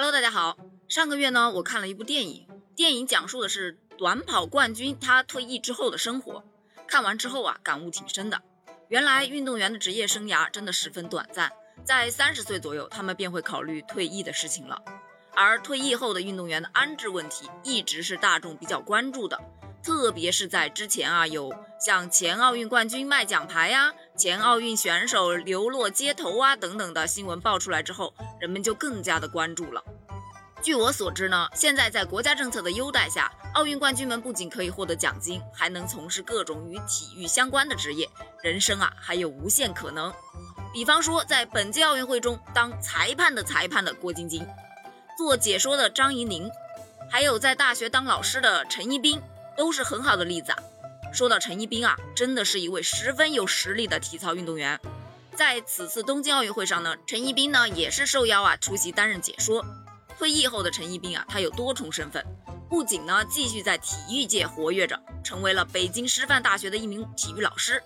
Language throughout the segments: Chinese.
Hello，大家好。上个月呢，我看了一部电影，电影讲述的是短跑冠军他退役之后的生活。看完之后啊，感悟挺深的。原来运动员的职业生涯真的十分短暂，在三十岁左右，他们便会考虑退役的事情了。而退役后的运动员的安置问题，一直是大众比较关注的。特别是在之前啊，有像前奥运冠军卖奖牌呀、前奥运选手流落街头啊等等的新闻爆出来之后，人们就更加的关注了。据我所知呢，现在在国家政策的优待下，奥运冠军们不仅可以获得奖金，还能从事各种与体育相关的职业，人生啊还有无限可能。比方说，在本届奥运会中当裁判的裁判的郭晶晶，做解说的张怡宁，还有在大学当老师的陈一冰。都是很好的例子啊。说到陈一冰啊，真的是一位十分有实力的体操运动员。在此次东京奥运会上呢，陈一冰呢也是受邀啊出席担任解说。退役后的陈一冰啊，他有多重身份，不仅呢继续在体育界活跃着，成为了北京师范大学的一名体育老师，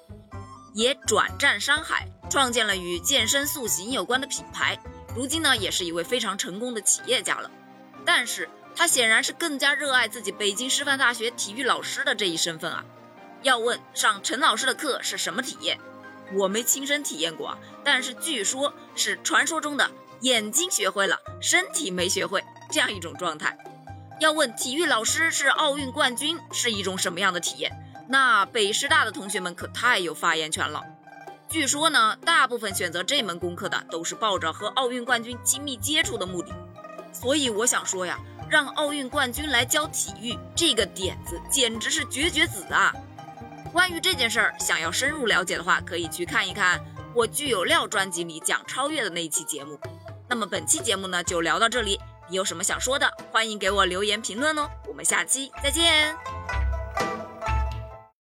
也转战山海，创建了与健身塑形有关的品牌。如今呢，也是一位非常成功的企业家了。但是。他显然是更加热爱自己北京师范大学体育老师的这一身份啊！要问上陈老师的课是什么体验，我没亲身体验过啊，但是据说是传说中的眼睛学会了，身体没学会这样一种状态。要问体育老师是奥运冠军是一种什么样的体验，那北师大的同学们可太有发言权了。据说呢，大部分选择这门功课的都是抱着和奥运冠军亲密接触的目的，所以我想说呀。让奥运冠军来教体育，这个点子简直是绝绝子啊！关于这件事儿，想要深入了解的话，可以去看一看我具有料专辑里讲超越的那一期节目。那么本期节目呢，就聊到这里。你有什么想说的，欢迎给我留言评论哦。我们下期再见。